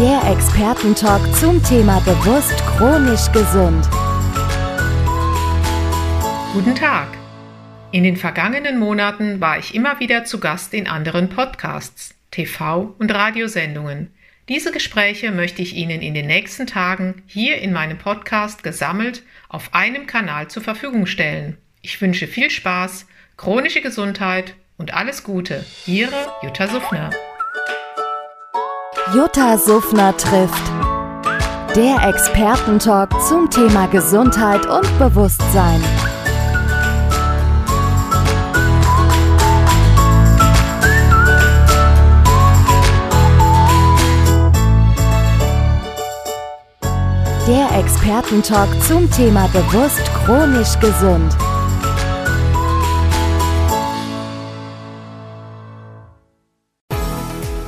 Der Expertentalk zum Thema bewusst chronisch gesund. Guten Tag. In den vergangenen Monaten war ich immer wieder zu Gast in anderen Podcasts, TV- und Radiosendungen. Diese Gespräche möchte ich Ihnen in den nächsten Tagen hier in meinem Podcast gesammelt auf einem Kanal zur Verfügung stellen. Ich wünsche viel Spaß, chronische Gesundheit und alles Gute. Ihre Jutta Suffner. Jutta Suffner trifft. Der Expertentalk zum Thema Gesundheit und Bewusstsein. Der Expertentalk zum Thema bewusst chronisch gesund.